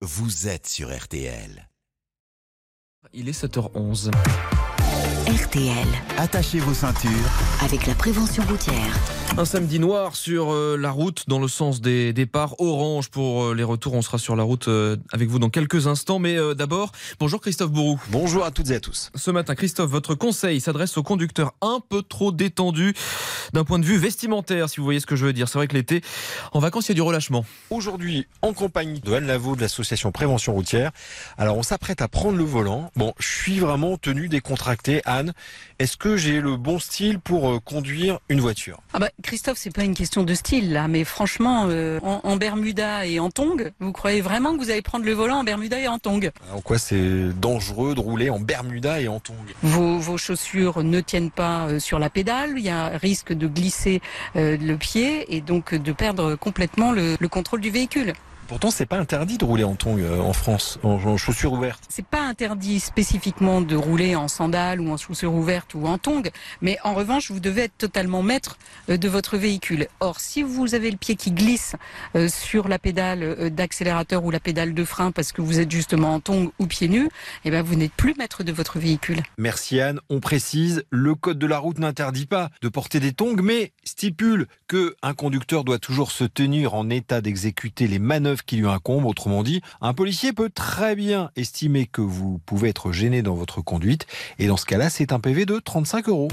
vous êtes sur RTL. Il est 7h11. RTL, Attachez vos ceintures. avec la prévention routière. Un samedi noir sur euh, la route dans le sens des départs. Orange pour euh, les retours. On sera sur la route euh, avec vous dans quelques instants. Mais d'abord, bonjour Christophe Bourou. Bonjour à toutes et à tous. Ce matin, Christophe, votre conseil s'adresse aux conducteurs un peu trop détendus d'un point de vue vestimentaire, si vous voyez ce que je veux dire. C'est vrai que l'été, en vacances, il y a du relâchement. Aujourd'hui, en compagnie de Anne Lavaux de l'association Prévention Routière. Alors, on s'apprête à prendre le volant. Bon, je suis vraiment tenu décontracté. Anne, est-ce que j'ai le bon style pour conduire une voiture? Ah bah, Christophe, c'est pas une question de style là, mais franchement, euh, en, en Bermuda et en tong, vous croyez vraiment que vous allez prendre le volant en Bermuda et en tong En quoi c'est dangereux de rouler en Bermuda et en tongs? Vos, vos chaussures ne tiennent pas euh, sur la pédale, il y a risque de glisser euh, le pied et donc de perdre complètement le, le contrôle du véhicule. Pourtant, c'est pas interdit de rouler en tongs euh, en France, en, en chaussures ouvertes. C'est pas interdit spécifiquement de rouler en sandales ou en chaussures ouvertes ou en tongs, mais en revanche, vous devez être totalement maître euh, de votre véhicule. Or, si vous avez le pied qui glisse euh, sur la pédale euh, d'accélérateur ou la pédale de frein parce que vous êtes justement en tongs ou pieds nus, eh ben vous n'êtes plus maître de votre véhicule. Merci Anne. On précise, le code de la route n'interdit pas de porter des tongs, mais stipule que un conducteur doit toujours se tenir en état d'exécuter les manœuvres qui lui incombent. Autrement dit, un policier peut très bien estimer que vous pouvez être gêné dans votre conduite, et dans ce cas-là, c'est un PV de 35 euros.